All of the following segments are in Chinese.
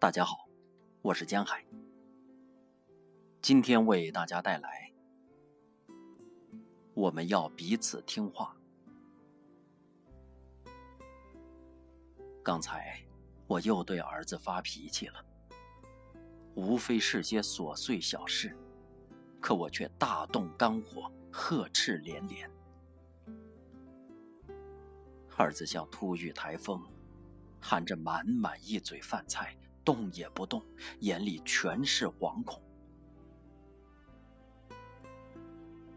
大家好，我是江海。今天为大家带来，我们要彼此听话。刚才我又对儿子发脾气了，无非是些琐碎小事，可我却大动肝火，呵斥连连。儿子像突遇台风，含着满满一嘴饭菜，动也不动，眼里全是惶恐。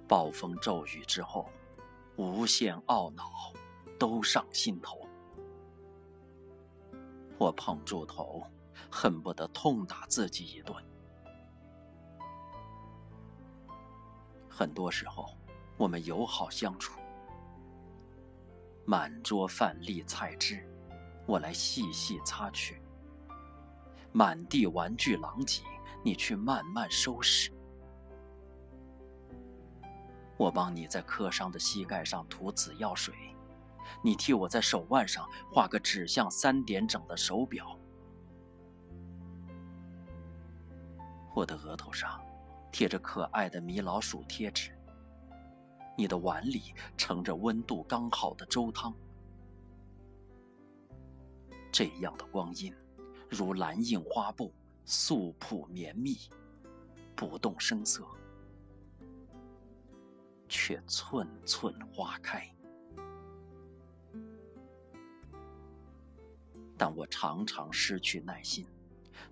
暴风骤雨之后，无限懊恼都上心头。我捧住头，恨不得痛打自己一顿。很多时候，我们友好相处。满桌饭粒菜汁，我来细细擦去；满地玩具狼藉，你去慢慢收拾。我帮你在磕伤的膝盖上涂紫药水，你替我在手腕上画个指向三点整的手表。我的额头上贴着可爱的米老鼠贴纸。你的碗里盛着温度刚好的粥汤，这样的光阴，如蓝印花布，素朴绵密，不动声色，却寸寸花开。但我常常失去耐心，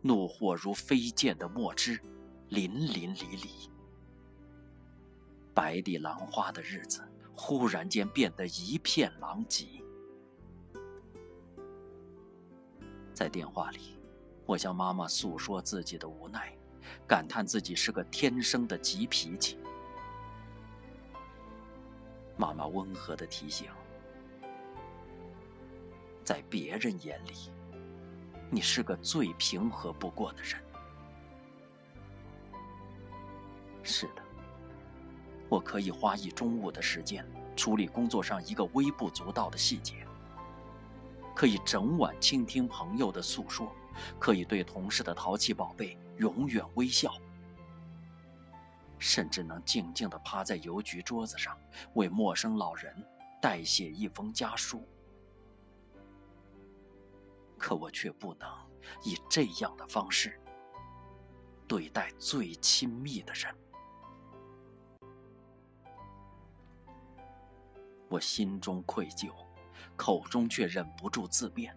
怒火如飞溅的墨汁，淋淋漓漓。白地兰花的日子，忽然间变得一片狼藉。在电话里，我向妈妈诉说自己的无奈，感叹自己是个天生的急脾气。妈妈温和的提醒：“在别人眼里，你是个最平和不过的人。”是的。我可以花一中午的时间处理工作上一个微不足道的细节，可以整晚倾听朋友的诉说，可以对同事的淘气宝贝永远微笑，甚至能静静地趴在邮局桌子上为陌生老人代写一封家书。可我却不能以这样的方式对待最亲密的人。我心中愧疚，口中却忍不住自辩。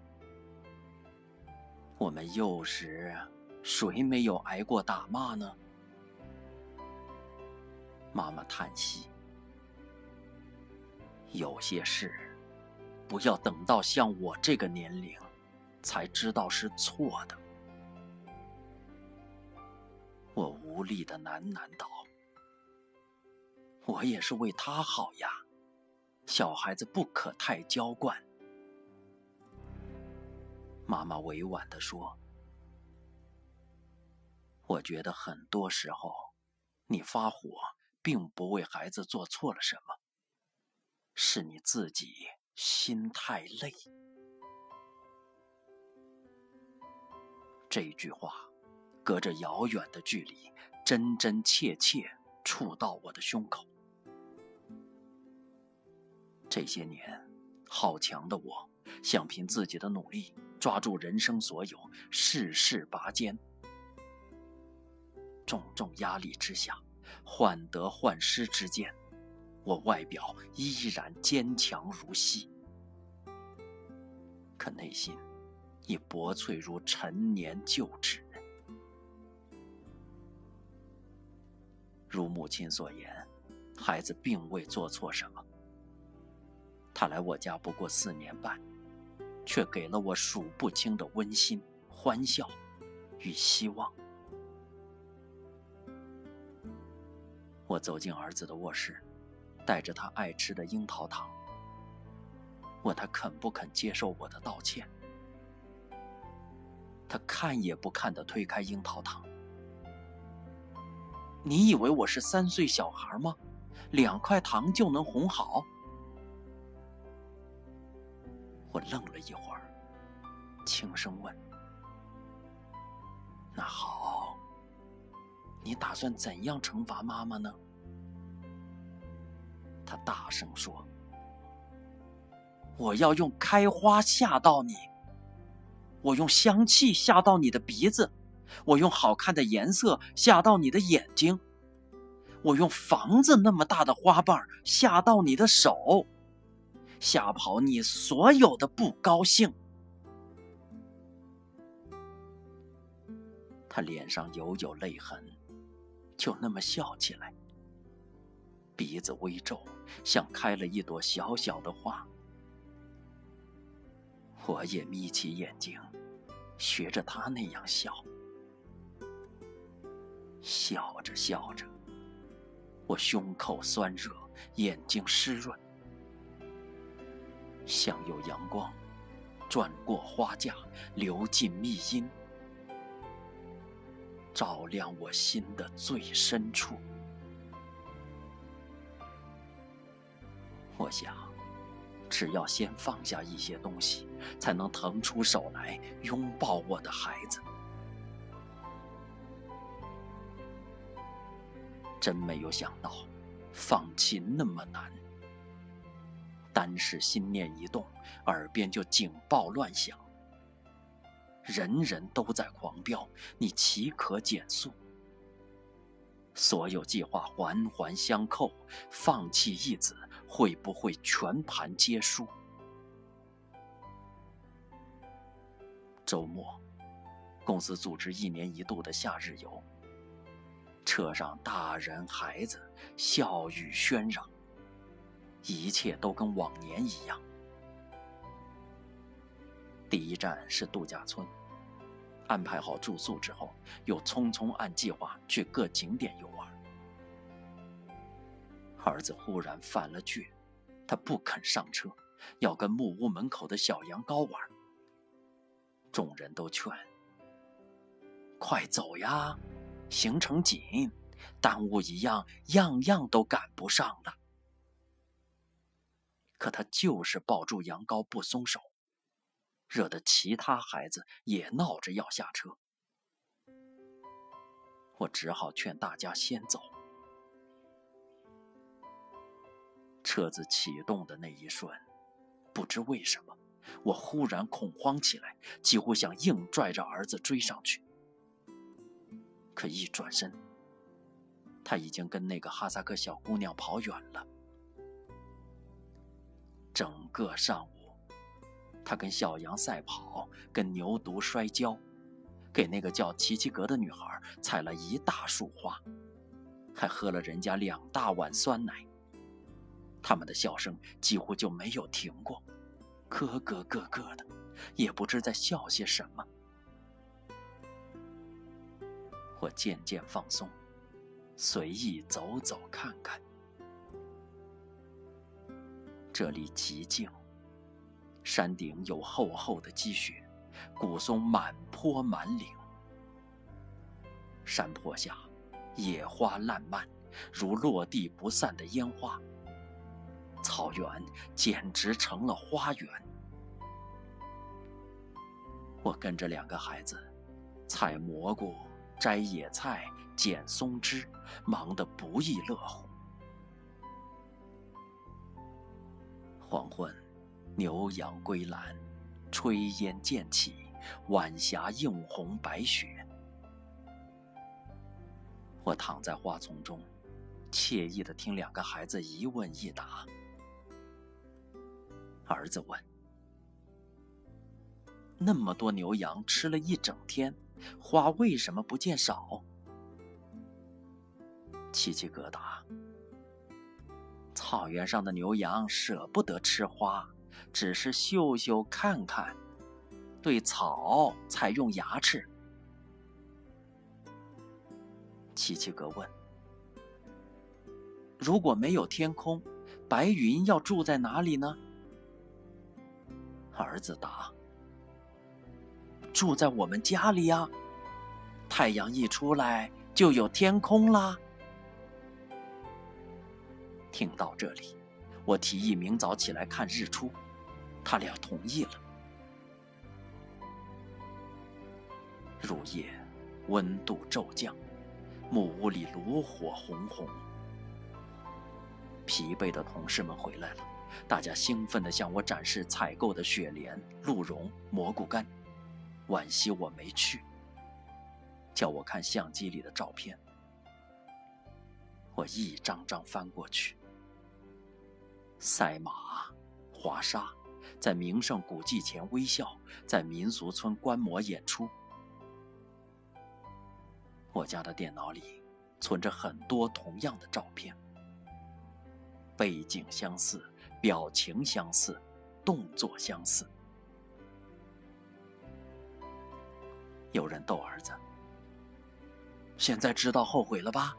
我们幼时，谁没有挨过打骂呢？妈妈叹息：“有些事，不要等到像我这个年龄，才知道是错的。”我无力的喃喃道：“我也是为他好呀。”小孩子不可太娇惯。妈妈委婉地说：“我觉得很多时候，你发火并不为孩子做错了什么，是你自己心太累。”这句话，隔着遥远的距离，真真切切触到我的胸口。这些年，好强的我，想凭自己的努力抓住人生所有，事事拔尖。重重压力之下，患得患失之间，我外表依然坚强如昔，可内心已薄脆如陈年旧纸。如母亲所言，孩子并未做错什么。他来我家不过四年半，却给了我数不清的温馨、欢笑与希望。我走进儿子的卧室，带着他爱吃的樱桃糖，问他肯不肯接受我的道歉。他看也不看的推开樱桃糖。你以为我是三岁小孩吗？两块糖就能哄好？我愣了一会儿，轻声问：“那好，你打算怎样惩罚妈妈呢？他大声说：“我要用开花吓到你，我用香气吓到你的鼻子，我用好看的颜色吓到你的眼睛，我用房子那么大的花瓣吓到你的手，吓跑你所有的不高兴。”他脸上有有泪痕，就那么笑起来。鼻子微皱，像开了一朵小小的花。我也眯起眼睛，学着他那样笑。笑着笑着，我胸口酸热，眼睛湿润，像有阳光转过花架，流进密荫，照亮我心的最深处。我想，只要先放下一些东西，才能腾出手来拥抱我的孩子。真没有想到，放弃那么难。单是心念一动，耳边就警报乱响。人人都在狂飙，你岂可减速？所有计划环环相扣，放弃一子。会不会全盘皆输？周末，公司组织一年一度的夏日游。车上大人孩子笑语喧嚷，一切都跟往年一样。第一站是度假村，安排好住宿之后，又匆匆按计划去各景点游玩。儿子忽然犯了倔，他不肯上车，要跟木屋门口的小羊羔玩。众人都劝：“快走呀，行程紧，耽误一样，样样都赶不上了。”可他就是抱住羊羔不松手，惹得其他孩子也闹着要下车。我只好劝大家先走。车子启动的那一瞬，不知为什么，我忽然恐慌起来，几乎想硬拽着儿子追上去。可一转身，他已经跟那个哈萨克小姑娘跑远了。整个上午，他跟小羊赛跑，跟牛犊摔跤，给那个叫齐齐格的女孩采了一大束花，还喝了人家两大碗酸奶。他们的笑声几乎就没有停过，咯咯咯咯的，也不知在笑些什么。我渐渐放松，随意走走看看。这里极静，山顶有厚厚的积雪，古松满坡满岭，山坡下野花烂漫，如落地不散的烟花。草原简直成了花园。我跟着两个孩子，采蘑菇、摘野菜、捡松枝，忙得不亦乐乎。黄昏，牛羊归栏，炊烟渐起，晚霞映红白雪。我躺在花丛中，惬意的听两个孩子一问一答。儿子问：“那么多牛羊吃了一整天，花为什么不见少？”琪琪哥答：“草原上的牛羊舍不得吃花，只是嗅嗅看看，对草才用牙齿。”七七哥问：“如果没有天空，白云要住在哪里呢？”儿子答：“住在我们家里呀，太阳一出来就有天空啦。”听到这里，我提议明早起来看日出，他俩同意了。入夜，温度骤降，木屋里炉火红红。疲惫的同事们回来了，大家兴奋地向我展示采购的雪莲、鹿茸、蘑菇干，惋惜我没去，叫我看相机里的照片。我一张张翻过去，赛马、滑沙，在名胜古迹前微笑，在民俗村观摩演出。我家的电脑里存着很多同样的照片。背景相似，表情相似，动作相似。有人逗儿子：“现在知道后悔了吧？”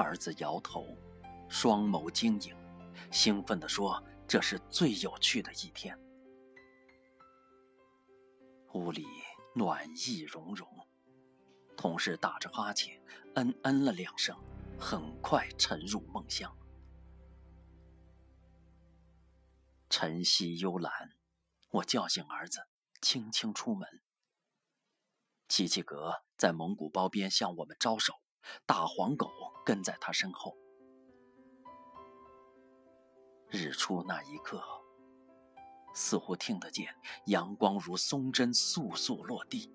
儿子摇头，双眸晶莹，兴奋地说：“这是最有趣的一天。”屋里暖意融融。同事打着哈欠，嗯嗯了两声，很快沉入梦乡。晨曦幽蓝，我叫醒儿子，轻轻出门。琪琪格在蒙古包边向我们招手，大黄狗跟在他身后。日出那一刻，似乎听得见阳光如松针簌簌落地。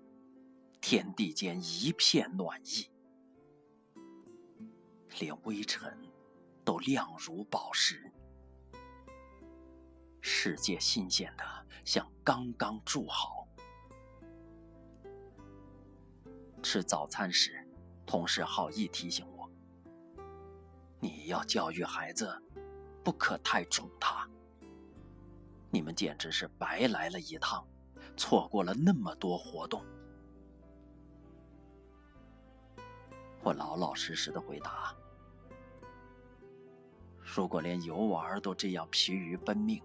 天地间一片暖意，连微尘都亮如宝石，世界新鲜的像刚刚筑好。吃早餐时，同事好意提醒我：“你要教育孩子，不可太宠他。你们简直是白来了一趟，错过了那么多活动。”我老老实实的回答：“如果连游玩都这样疲于奔命，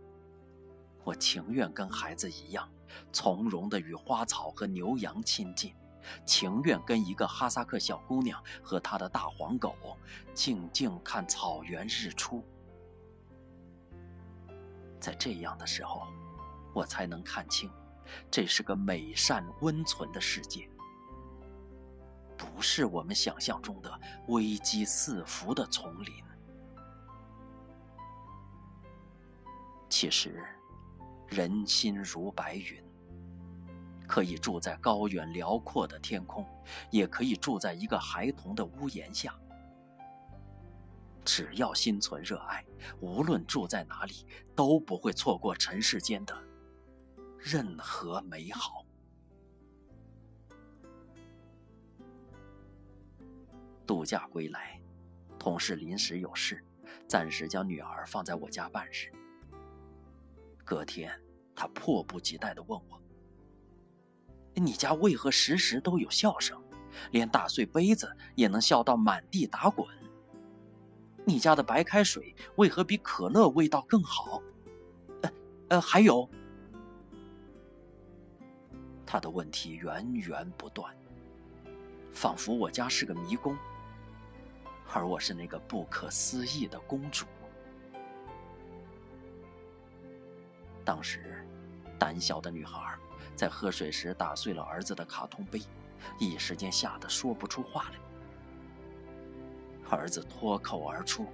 我情愿跟孩子一样，从容的与花草和牛羊亲近，情愿跟一个哈萨克小姑娘和她的大黄狗静静看草原日出。在这样的时候，我才能看清，这是个美善温存的世界。”不是我们想象中的危机四伏的丛林。其实，人心如白云，可以住在高远辽阔的天空，也可以住在一个孩童的屋檐下。只要心存热爱，无论住在哪里，都不会错过尘世间的任何美好。度假归来，同事临时有事，暂时将女儿放在我家办事。隔天，他迫不及待地问我：“你家为何时时都有笑声，连打碎杯子也能笑到满地打滚？你家的白开水为何比可乐味道更好？呃呃，还有……”他的问题源源不断，仿佛我家是个迷宫。而我是那个不可思议的公主。当时，胆小的女孩在喝水时打碎了儿子的卡通杯，一时间吓得说不出话来。儿子脱口而出：“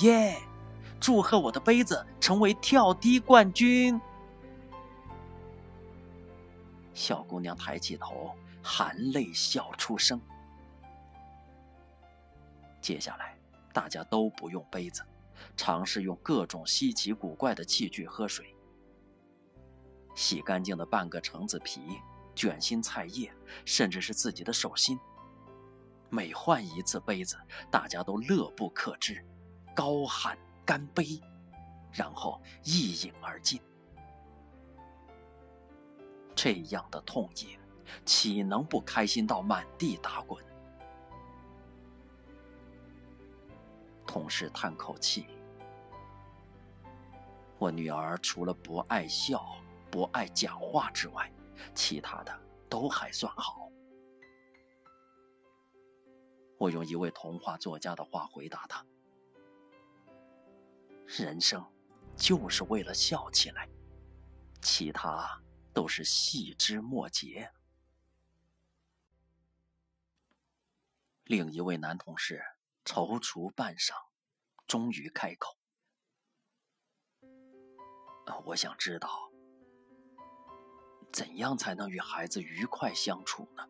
耶！祝贺我的杯子成为跳低冠军！”小姑娘抬起头，含泪笑出声。接下来，大家都不用杯子，尝试用各种稀奇古怪的器具喝水。洗干净的半个橙子皮、卷心菜叶，甚至是自己的手心。每换一次杯子，大家都乐不可支，高喊干杯，然后一饮而尽。这样的痛饮，岂能不开心到满地打滚？同事叹口气：“我女儿除了不爱笑、不爱讲话之外，其他的都还算好。”我用一位童话作家的话回答他：“人生就是为了笑起来，其他都是细枝末节。另一位男同事踌躇半晌，终于开口：“我想知道，怎样才能与孩子愉快相处呢？”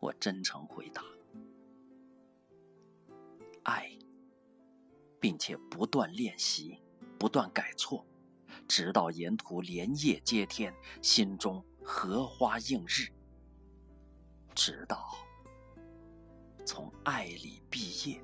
我真诚回答：“爱，并且不断练习，不断改错，直到沿途连叶接天，心中荷花映日。”直到从爱里毕业。